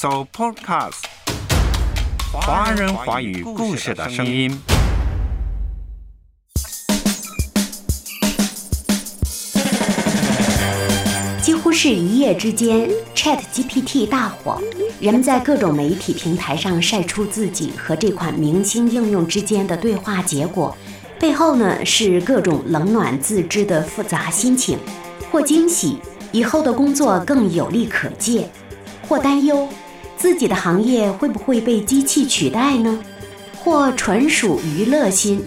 So Podcast，华人华语故事的声音。几乎是一夜之间，Chat GPT 大火，人们在各种媒体平台上晒出自己和这款明星应用之间的对话结果，背后呢是各种冷暖自知的复杂心情，或惊喜，以后的工作更有利可借；或担忧，自己的行业会不会被机器取代呢？或纯属娱乐心，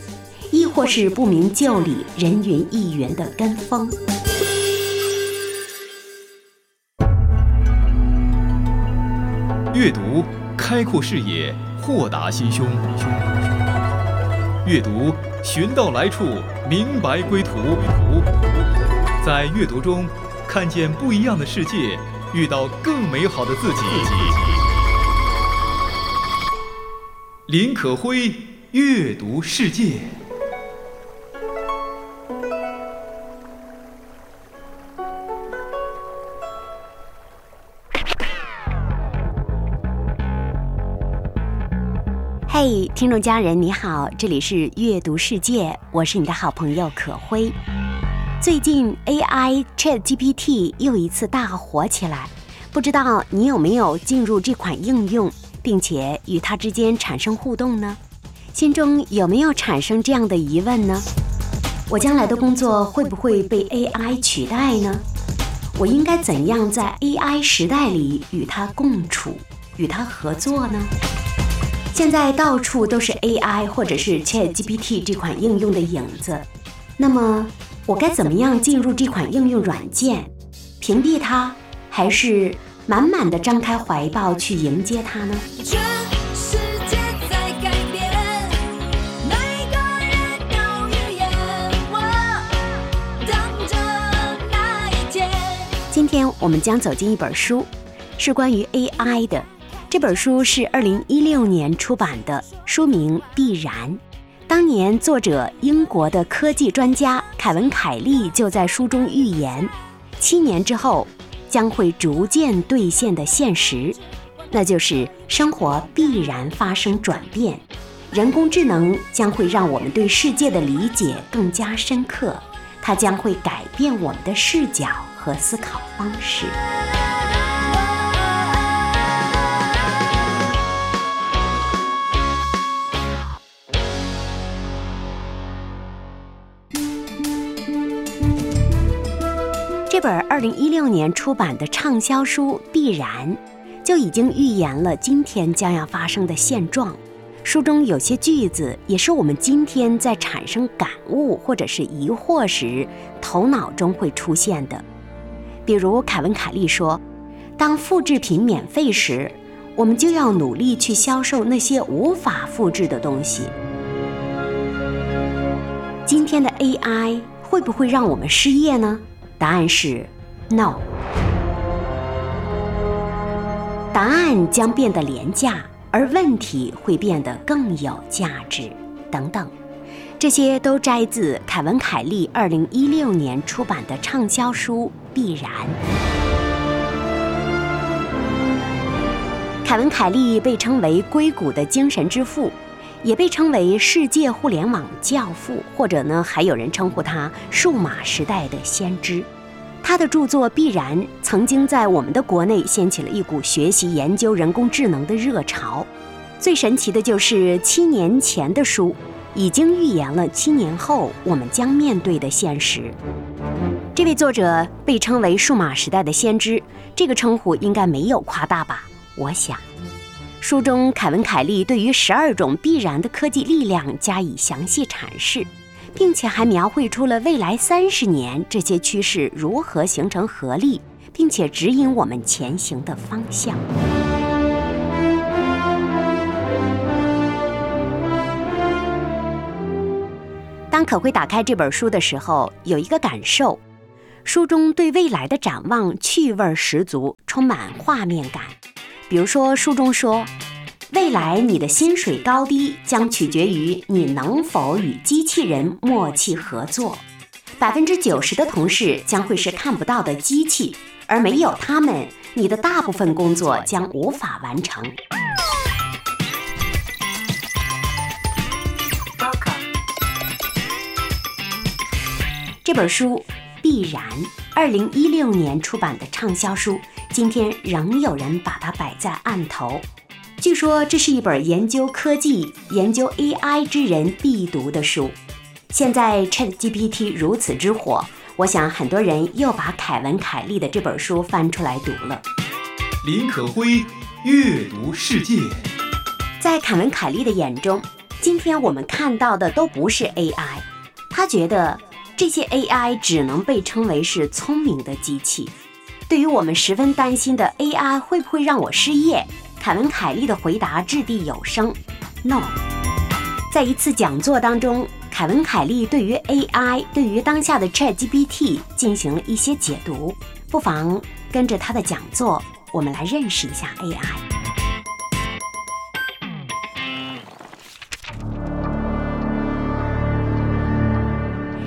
亦或是不明就里、人云亦云的跟风。阅读开阔视野，豁达心胸；阅读寻到来处，明白归途。在阅读中看见不一样的世界，遇到更美好的自己。林可辉，阅读世界。嘿，听众家人你好，这里是阅读世界，我是你的好朋友可辉。最近 AI Chat GPT 又一次大火起来，不知道你有没有进入这款应用，并且与它之间产生互动呢？心中有没有产生这样的疑问呢？我将来的工作会不会被 AI 取代呢？我应该怎样在 AI 时代里与它共处、与它合作呢？现在到处都是 AI 或者是 ChatGPT 这款应用的影子，那么我该怎么样进入这款应用软件？屏蔽它，还是满满的张开怀抱去迎接它呢？今天我们将走进一本书，是关于 AI 的。这本书是二零一六年出版的，书名《必然》。当年作者英国的科技专家凯文·凯利就在书中预言，七年之后将会逐渐兑现的现实，那就是生活必然发生转变，人工智能将会让我们对世界的理解更加深刻，它将会改变我们的视角和思考方式。本二零一六年出版的畅销书《必然》，就已经预言了今天将要发生的现状。书中有些句子，也是我们今天在产生感悟或者是疑惑时，头脑中会出现的。比如凯文·凯利说：“当复制品免费时，我们就要努力去销售那些无法复制的东西。”今天的 AI 会不会让我们失业呢？答案是 no。答案将变得廉价，而问题会变得更有价值，等等。这些都摘自凯文·凯利二零一六年出版的畅销书《必然》。凯文·凯利被称为硅谷的精神之父，也被称为世界互联网教父，或者呢，还有人称呼他数码时代的先知。他的著作《必然》曾经在我们的国内掀起了一股学习研究人工智能的热潮。最神奇的就是七年前的书，已经预言了七年后我们将面对的现实。这位作者被称为数码时代的先知，这个称呼应该没有夸大吧？我想。书中，凯文·凯利对于十二种必然的科技力量加以详细阐释，并且还描绘出了未来三十年这些趋势如何形成合力，并且指引我们前行的方向。当可辉打开这本书的时候，有一个感受：书中对未来的展望趣味十足，充满画面感。比如说，书中说，未来你的薪水高低将取决于你能否与机器人默契合作。百分之九十的同事将会是看不到的机器，而没有他们，你的大部分工作将无法完成。这本书《必然》，二零一六年出版的畅销书，今天仍有人把它摆在案头。据说这是一本研究科技、研究 AI 之人必读的书。现在 ChatGPT 如此之火，我想很多人又把凯文·凯利的这本书翻出来读了。林可辉阅读世界，在凯文·凯利的眼中，今天我们看到的都不是 AI，他觉得这些 AI 只能被称为是聪明的机器。对于我们十分担心的 AI 会不会让我失业，凯文·凯利的回答掷地有声：No。在一次讲座当中，凯文·凯利对于 AI，对于当下的 ChatGPT 进行了一些解读，不妨跟着他的讲座，我们来认识一下 AI。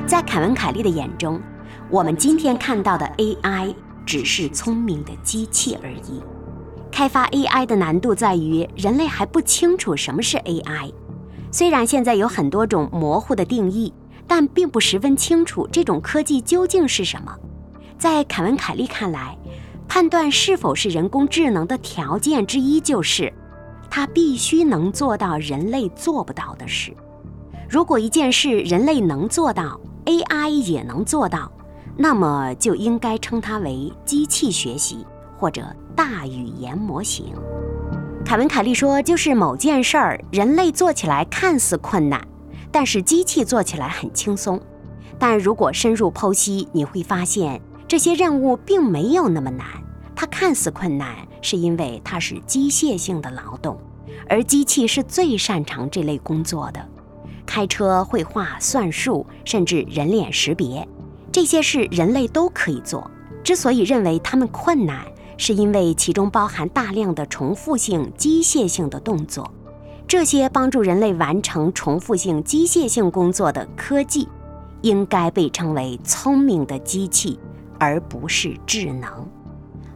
在凯文·凯利的眼中，我们今天看到的 AI 只是聪明的机器而已。开发 AI 的难度在于人类还不清楚什么是 AI。虽然现在有很多种模糊的定义，但并不十分清楚这种科技究竟是什么。在凯文·凯利看来，判断是否是人工智能的条件之一就是，它必须能做到人类做不到的事。如果一件事人类能做到，AI 也能做到，那么就应该称它为机器学习或者大语言模型。凯文·凯利说，就是某件事儿，人类做起来看似困难，但是机器做起来很轻松。但如果深入剖析，你会发现这些任务并没有那么难。它看似困难，是因为它是机械性的劳动，而机器是最擅长这类工作的。开车、绘画、算术，甚至人脸识别，这些事人类都可以做。之所以认为它们困难，是因为其中包含大量的重复性、机械性的动作。这些帮助人类完成重复性、机械性工作的科技，应该被称为聪明的机器，而不是智能。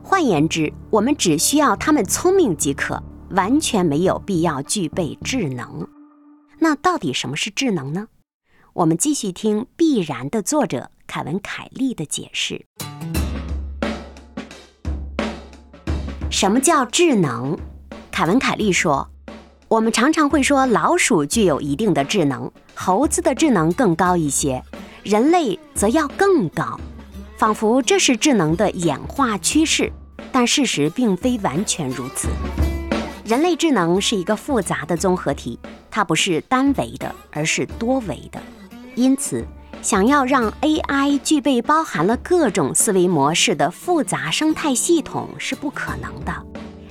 换言之，我们只需要它们聪明即可，完全没有必要具备智能。那到底什么是智能呢？我们继续听《必然》的作者凯文·凯利的解释。什么叫智能？凯文·凯利说：“我们常常会说老鼠具有一定的智能，猴子的智能更高一些，人类则要更高，仿佛这是智能的演化趋势。但事实并非完全如此。人类智能是一个复杂的综合体，它不是单维的，而是多维的。因此，想要让 AI 具备包含了各种思维模式的复杂生态系统是不可能的。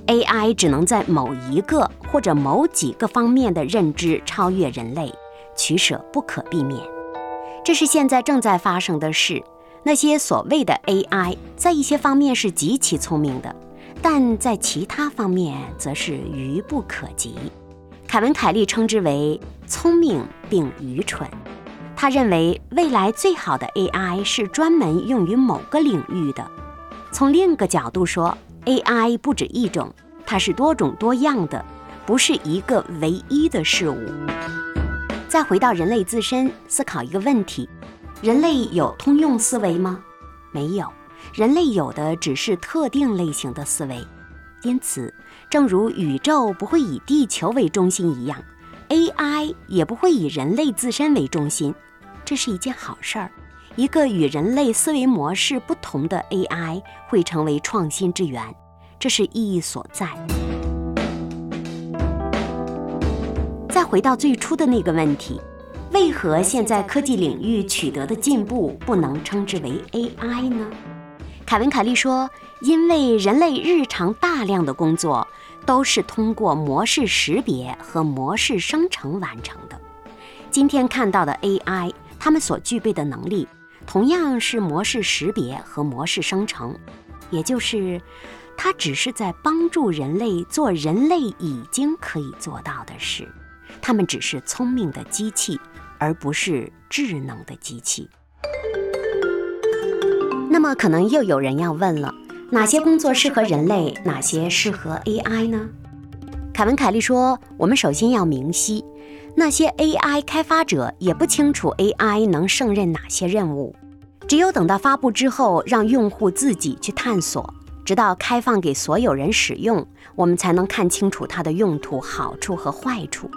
AI 只能在某一个或者某几个方面的认知超越人类，取舍不可避免。这是现在正在发生的事。那些所谓的 AI 在一些方面是极其聪明的，但在其他方面则是愚不可及。凯文·凯利称之为聪明并愚蠢。他认为未来最好的 AI 是专门用于某个领域的。从另一个角度说，AI 不止一种，它是多种多样的，不是一个唯一的事物。再回到人类自身，思考一个问题：人类有通用思维吗？没有，人类有的只是特定类型的思维。因此，正如宇宙不会以地球为中心一样，AI 也不会以人类自身为中心。这是一件好事儿。一个与人类思维模式不同的 AI 会成为创新之源，这是意义所在。再回到最初的那个问题，为何现在科技领域取得的进步不能称之为 AI 呢？凯文·凯利说：“因为人类日常大量的工作都是通过模式识别和模式生成完成的。今天看到的 AI，它们所具备的能力同样是模式识别和模式生成，也就是它只是在帮助人类做人类已经可以做到的事。他们只是聪明的机器，而不是智能的机器。”那么可能又有人要问了哪些工作适合人类，哪些适合 AI 呢？凯文·凯利说：“我们首先要明晰，那些 AI 开发者也不清楚 AI 能胜任哪些任务。只有等到发布之后，让用户自己去探索，直到开放给所有人使用，我们才能看清楚它的用途、好处和坏处。”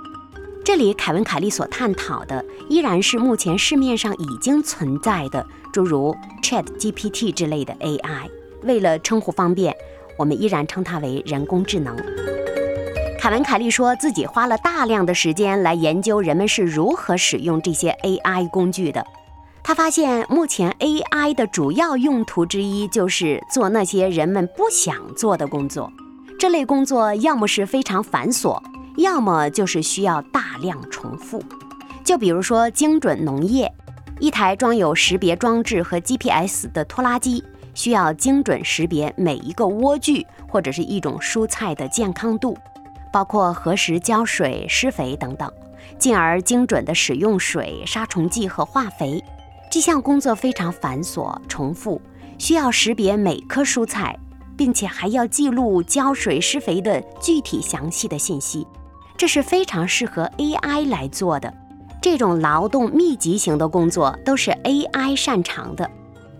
这里，凯文·凯利所探讨的依然是目前市面上已经存在的，诸如 Chat GPT 之类的 AI。为了称呼方便，我们依然称它为人工智能。凯文·凯利说自己花了大量的时间来研究人们是如何使用这些 AI 工具的。他发现，目前 AI 的主要用途之一就是做那些人们不想做的工作。这类工作要么是非常繁琐，要么就是需要大量重复。就比如说精准农业，一台装有识别装置和 GPS 的拖拉机。需要精准识别每一个莴苣或者是一种蔬菜的健康度，包括何时浇水、施肥等等，进而精准的使用水、杀虫剂和化肥。这项工作非常繁琐、重复，需要识别每棵蔬菜，并且还要记录浇水、施肥的具体详细的信息。这是非常适合 AI 来做的。这种劳动密集型的工作都是 AI 擅长的。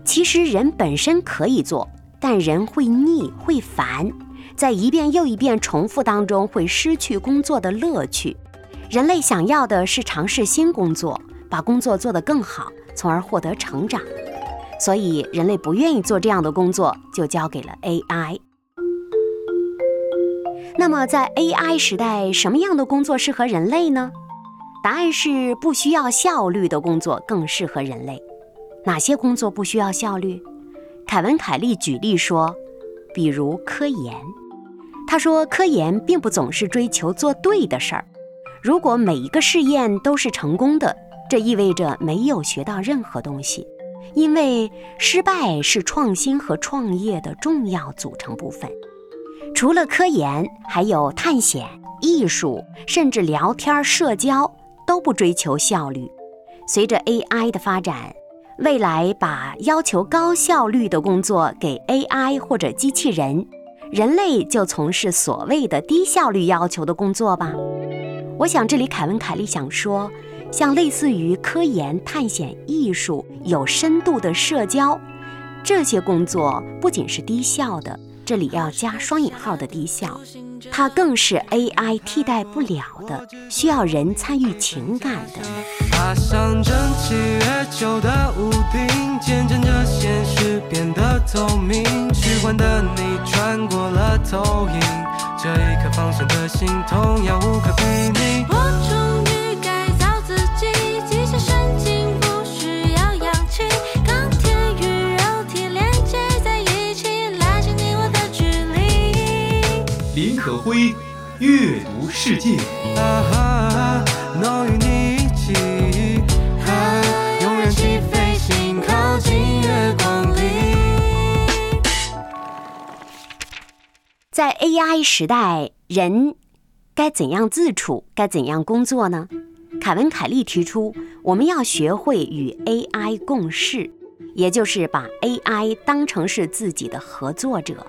其实人本身可以做，但人会腻会烦，在一遍又一遍重复当中会失去工作的乐趣。人类想要的是尝试新工作，把工作做得更好，从而获得成长。所以人类不愿意做这样的工作，就交给了 AI。那么在 AI 时代，什么样的工作适合人类呢？答案是不需要效率的工作更适合人类。哪些工作不需要效率？凯文·凯利举例说，比如科研。他说，科研并不总是追求做对的事儿。如果每一个试验都是成功的，这意味着没有学到任何东西，因为失败是创新和创业的重要组成部分。除了科研，还有探险、艺术，甚至聊天、社交都不追求效率。随着 AI 的发展。未来把要求高效率的工作给 AI 或者机器人，人类就从事所谓的低效率要求的工作吧。我想这里凯文·凯利想说，像类似于科研、探险、艺术、有深度的社交这些工作，不仅是低效的，这里要加双引号的低效。它更是 AI 替代不了的，需要人参与情感的。爬上蒸汽月球的屋顶，见证着现实变透明。虚幻的你穿过了投影，这一刻放声的心痛要无可比拟。我终于改造自己，机械神经不需要氧气，钢铁与肉体连接在一起，拉近你我的距离。林可辉，阅读世界。啊哈，能与你在 AI 时代，人该怎样自处？该怎样工作呢？凯文·凯利提出，我们要学会与 AI 共事，也就是把 AI 当成是自己的合作者。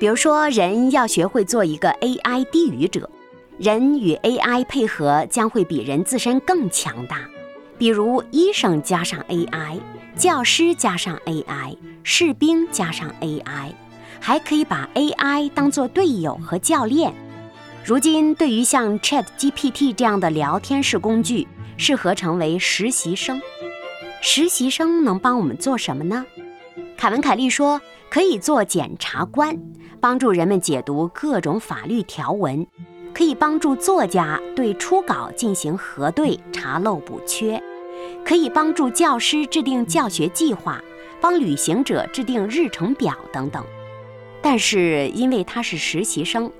比如说，人要学会做一个 AI 低语者，人与 AI 配合将会比人自身更强大。比如，医生加上 AI，教师加上 AI，士兵加上 AI。还可以把 AI 当作队友和教练。如今，对于像 ChatGPT 这样的聊天式工具，适合成为实习生。实习生能帮我们做什么呢？凯文·凯利说，可以做检察官，帮助人们解读各种法律条文；可以帮助作家对初稿进行核对、查漏补缺；可以帮助教师制定教学计划，帮旅行者制定日程表等等。但是因为他是实习生，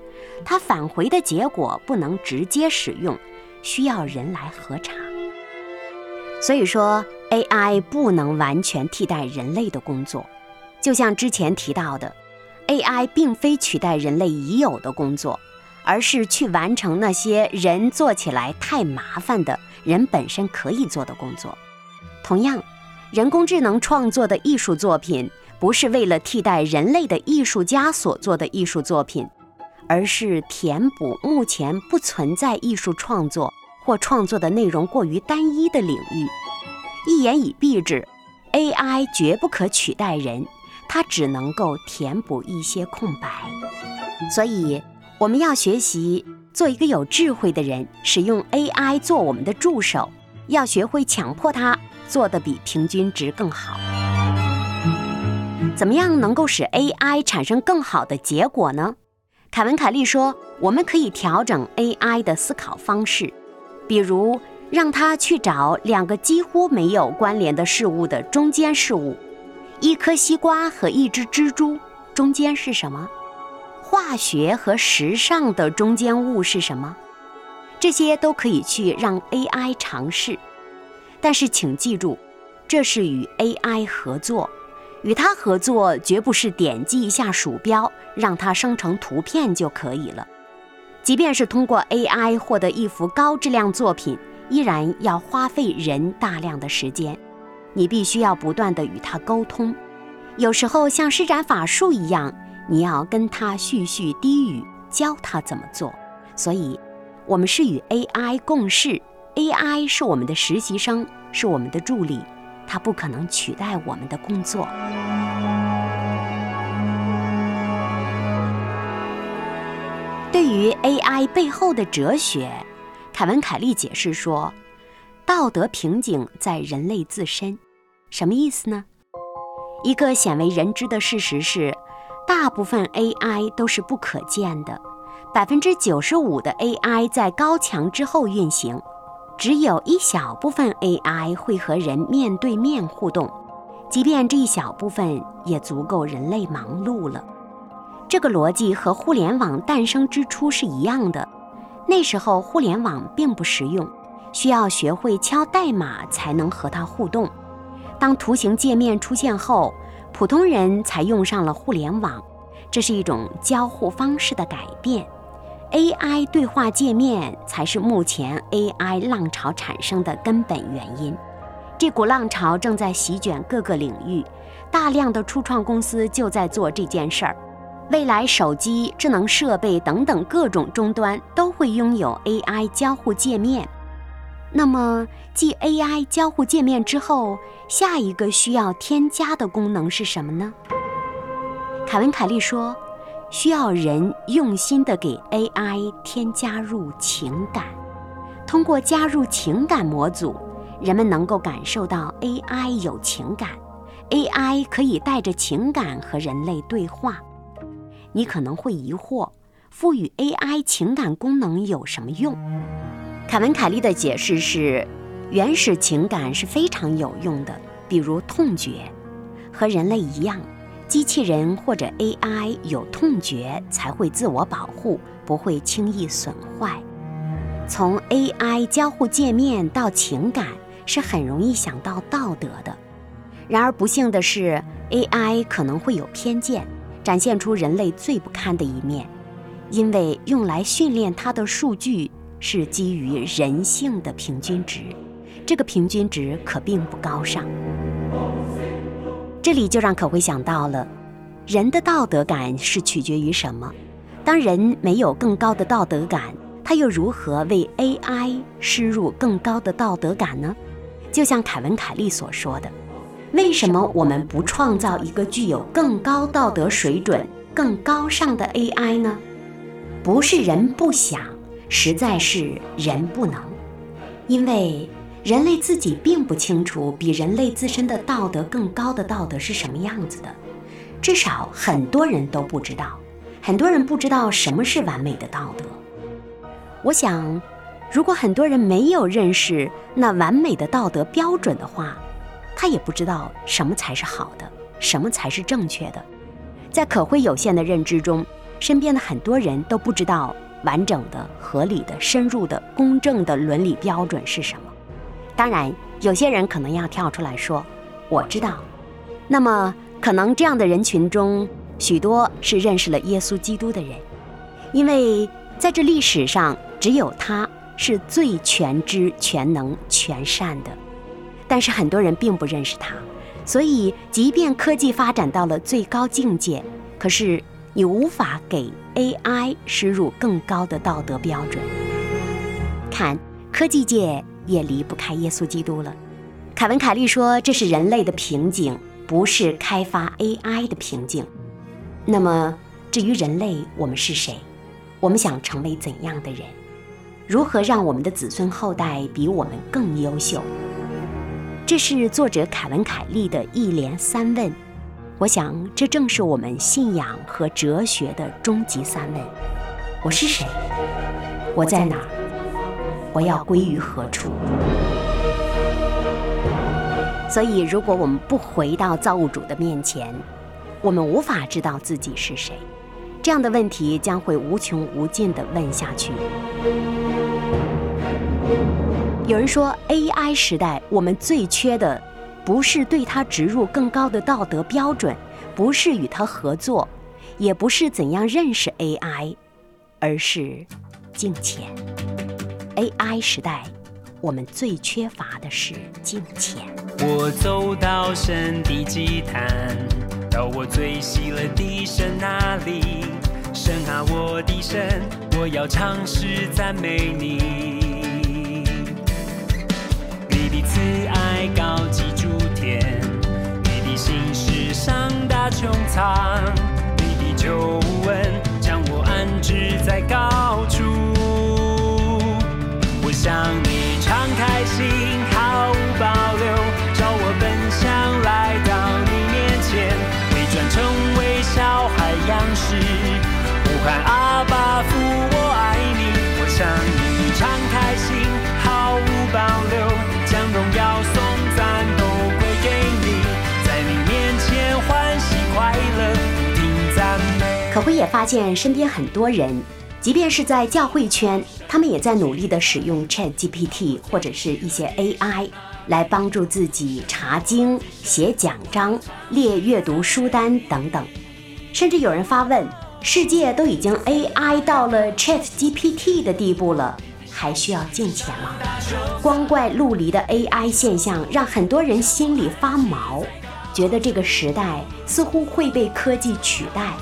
他返回的结果不能直接使用，需要人来核查。所以说，AI 不能完全替代人类的工作。就像之前提到的，AI 并非取代人类已有的工作，而是去完成那些人做起来太麻烦的人本身可以做的工作。同样，人工智能创作的艺术作品。不是为了替代人类的艺术家所做的艺术作品，而是填补目前不存在艺术创作或创作的内容过于单一的领域。一言以蔽之，AI 绝不可取代人，它只能够填补一些空白。所以，我们要学习做一个有智慧的人，使用 AI 做我们的助手，要学会强迫它做得比平均值更好。怎么样能够使 AI 产生更好的结果呢？凯文·凯利说，我们可以调整 AI 的思考方式，比如让它去找两个几乎没有关联的事物的中间事物，一颗西瓜和一只蜘蛛中间是什么？化学和时尚的中间物是什么？这些都可以去让 AI 尝试，但是请记住，这是与 AI 合作。与它合作绝不是点击一下鼠标让它生成图片就可以了，即便是通过 AI 获得一幅高质量作品，依然要花费人大量的时间。你必须要不断地与它沟通，有时候像施展法术一样，你要跟它絮絮低语，教它怎么做。所以，我们是与 AI 共事，AI 是我们的实习生，是我们的助理。它不可能取代我们的工作。对于 AI 背后的哲学，凯文·凯利解释说：“道德瓶颈在人类自身。”什么意思呢？一个鲜为人知的事实是，大部分 AI 都是不可见的，百分之九十五的 AI 在高墙之后运行。只有一小部分 AI 会和人面对面互动，即便这一小部分也足够人类忙碌了。这个逻辑和互联网诞生之初是一样的。那时候互联网并不实用，需要学会敲代码才能和它互动。当图形界面出现后，普通人才用上了互联网，这是一种交互方式的改变。AI 对话界面才是目前 AI 浪潮产生的根本原因。这股浪潮正在席卷各个领域，大量的初创公司就在做这件事儿。未来手机、智能设备等等各种终端都会拥有 AI 交互界面。那么，继 AI 交互界面之后，下一个需要添加的功能是什么呢？凯文·凯利说。需要人用心地给 AI 添加入情感，通过加入情感模组，人们能够感受到 AI 有情感，AI 可以带着情感和人类对话。你可能会疑惑，赋予 AI 情感功能有什么用？凯文·凯利的解释是，原始情感是非常有用的，比如痛觉，和人类一样。机器人或者 AI 有痛觉才会自我保护，不会轻易损坏。从 AI 交互界面到情感是很容易想到道德的。然而不幸的是，AI 可能会有偏见，展现出人类最不堪的一面，因为用来训练它的数据是基于人性的平均值，这个平均值可并不高尚。这里就让可辉想到了，人的道德感是取决于什么？当人没有更高的道德感，他又如何为 AI 施入更高的道德感呢？就像凯文·凯利所说的，为什么我们不创造一个具有更高道德水准、更高尚的 AI 呢？不是人不想，实在是人不能，因为。人类自己并不清楚比人类自身的道德更高的道德是什么样子的，至少很多人都不知道。很多人不知道什么是完美的道德。我想，如果很多人没有认识那完美的道德标准的话，他也不知道什么才是好的，什么才是正确的。在可会有限的认知中，身边的很多人都不知道完整的、合理的、深入的、公正的伦理标准是什么。当然，有些人可能要跳出来说：“我知道。”那么，可能这样的人群中，许多是认识了耶稣基督的人，因为在这历史上，只有他是最全知、全能、全善的。但是很多人并不认识他，所以，即便科技发展到了最高境界，可是你无法给 AI 施入更高的道德标准。看，科技界也离不开耶稣基督了。凯文·凯利说：“这是人类的瓶颈，不是开发 AI 的瓶颈。”那么，至于人类，我们是谁？我们想成为怎样的人？如何让我们的子孙后代比我们更优秀？这是作者凯文·凯利的一连三问。我想，这正是我们信仰和哲学的终极三问：我是谁？我在哪儿？我要归于何处？所以，如果我们不回到造物主的面前，我们无法知道自己是谁。这样的问题将会无穷无尽地问下去。有人说，AI 时代我们最缺的，不是对它植入更高的道德标准，不是与它合作，也不是怎样认识 AI，而是敬虔。AI 时代，我们最缺乏的是金钱。我走到神的祭坛，到我最喜乐的神那里，神啊，我的神，我要尝试赞美你。你的慈爱高及诸天，你的心事上大穹苍，你的救恩阿爸父，我爱你。我向你敞开心，毫无保留，将荣耀颂赞都归给你，在你面前欢喜快乐，不停赞美。可辉也发现身边很多人，即便是在教会圈，他们也在努力的使用 ChatGPT 或者是一些 AI 来帮助自己查经、写讲章、列阅读书单等等。甚至有人发问：世界都已经 AI 到了 ChatGPT 的地步了，还需要借钱吗？光怪陆离的 AI 现象让很多人心里发毛，觉得这个时代似乎会被科技取代。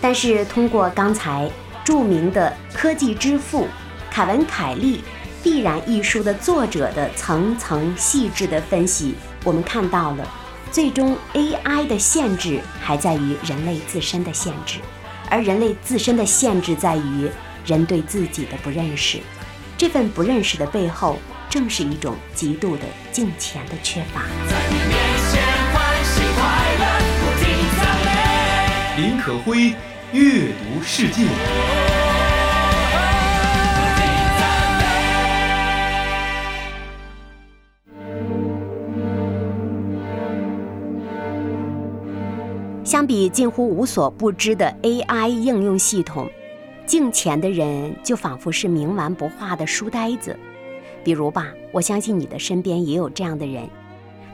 但是通过刚才著名的科技之父凯文·凯利《必然》一书的作者的层层细致的分析，我们看到了，最终 AI 的限制还在于人类自身的限制，而人类自身的限制在于人对自己的不认识。这份不认识的背后，正是一种极度的金钱的缺乏。林可辉阅读世界。相比近乎无所不知的 AI 应用系统，镜前的人就仿佛是冥顽不化的书呆子。比如吧，我相信你的身边也有这样的人。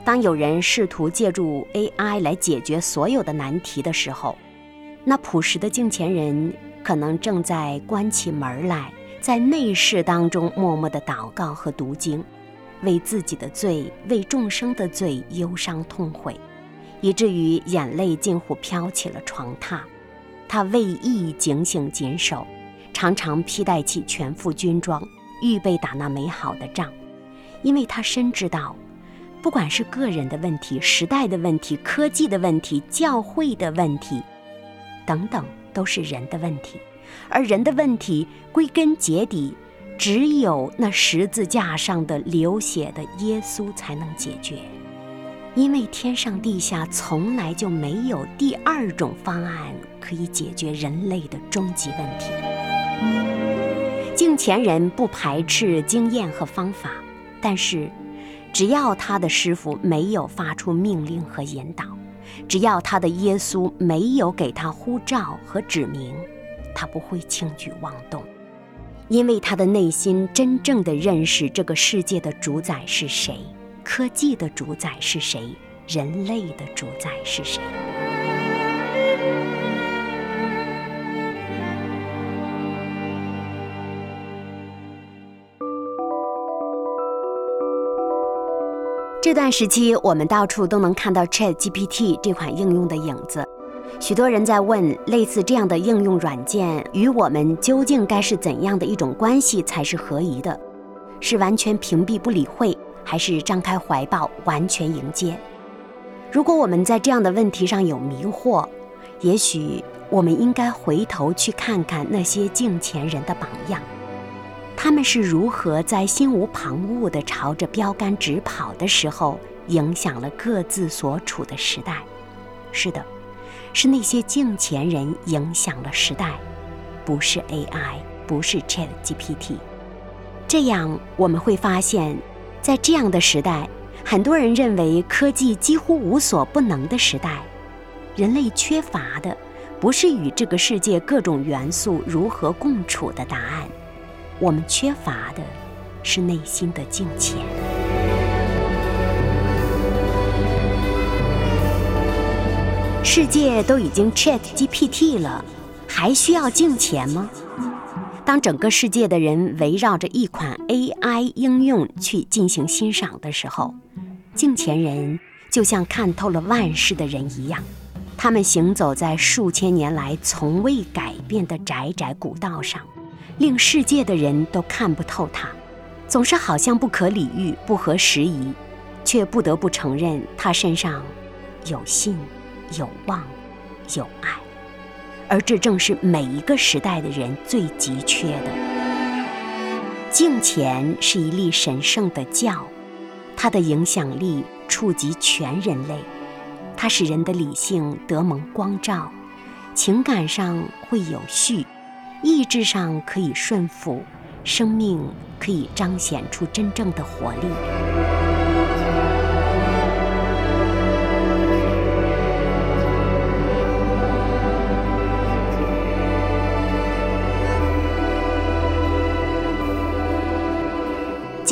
当有人试图借助 AI 来解决所有的难题的时候，那朴实的镜前人可能正在关起门来，在内室当中默默的祷告和读经，为自己的罪、为众生的罪忧伤痛悔，以至于眼泪近乎飘起了床榻。他为义警醒谨守，常常披戴起全副军装，预备打那美好的仗，因为他深知道。不管是个人的问题、时代的问题、科技的问题、教会的问题，等等，都是人的问题。而人的问题归根结底，只有那十字架上的流血的耶稣才能解决。因为天上地下从来就没有第二种方案可以解决人类的终极问题。敬虔人不排斥经验和方法，但是。只要他的师傅没有发出命令和引导，只要他的耶稣没有给他呼召和指明，他不会轻举妄动，因为他的内心真正的认识这个世界的主宰是谁，科技的主宰是谁，人类的主宰是谁。这段时期，我们到处都能看到 Chat GPT 这款应用的影子。许多人在问，类似这样的应用软件与我们究竟该是怎样的一种关系才是合宜的？是完全屏蔽不理会，还是张开怀抱完全迎接？如果我们在这样的问题上有迷惑，也许我们应该回头去看看那些敬前人的榜样，他们是如何在心无旁骛地朝着标杆直跑的时候，影响了各自所处的时代。是的。是那些敬前人影响了时代，不是 AI，不是 Chat GPT。这样我们会发现，在这样的时代，很多人认为科技几乎无所不能的时代，人类缺乏的不是与这个世界各种元素如何共处的答案，我们缺乏的是内心的敬虔。世界都已经 Chat GPT 了，还需要敬钱吗？当整个世界的人围绕着一款 AI 应用去进行欣赏的时候，镜前人就像看透了万事的人一样，他们行走在数千年来从未改变的窄窄古道上，令世界的人都看不透它，总是好像不可理喻、不合时宜，却不得不承认他身上有信。有望，有爱，而这正是每一个时代的人最急缺的。敬虔是一粒神圣的教，它的影响力触及全人类，它使人的理性得蒙光照，情感上会有序，意志上可以顺服，生命可以彰显出真正的活力。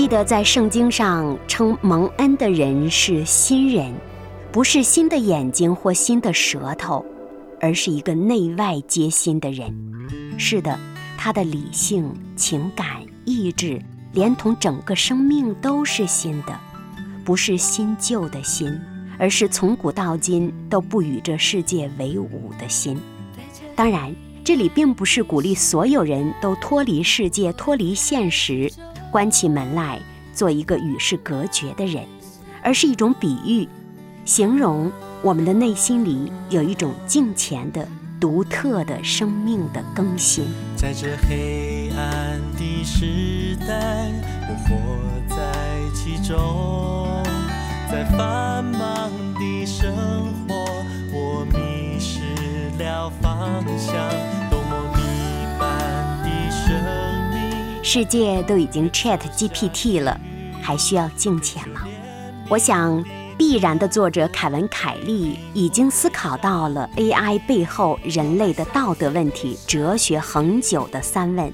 记得在圣经上称蒙恩的人是新人，不是新的眼睛或新的舌头，而是一个内外皆新的人。是的，他的理性、情感、意志，连同整个生命都是新的，不是新旧的新，而是从古到今都不与这世界为伍的心。当然，这里并不是鼓励所有人都脱离世界、脱离现实。关起门来做一个与世隔绝的人，而是一种比喻，形容我们的内心里有一种镜前的、独特的生命的更新。在这黑暗的时代，我活在其中，在繁忙的生活，我迷失了方向。世界都已经 Chat GPT 了，还需要敬虔吗？我想，必然的作者凯文·凯利已经思考到了 AI 背后人类的道德问题、哲学恒久的三问。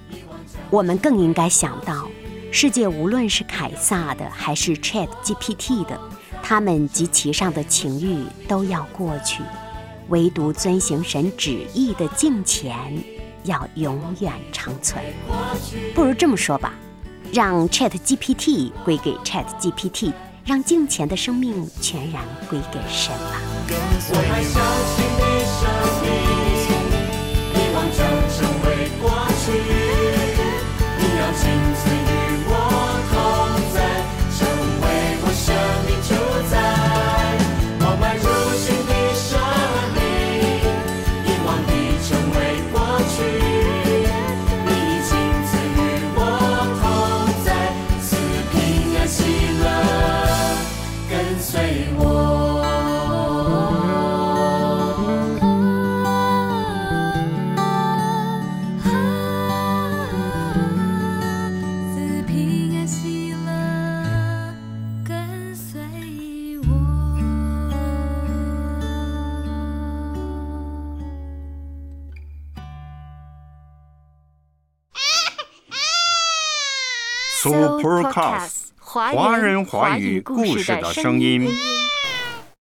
我们更应该想到，世界无论是凯撒的还是 Chat GPT 的，他们及其上的情欲都要过去，唯独遵行神旨意的敬虔。要永远长存，不如这么说吧，让 Chat GPT 归给 Chat GPT，让镜前的生命全然归给神吧。我还 Supercast 华人华语故事的声音。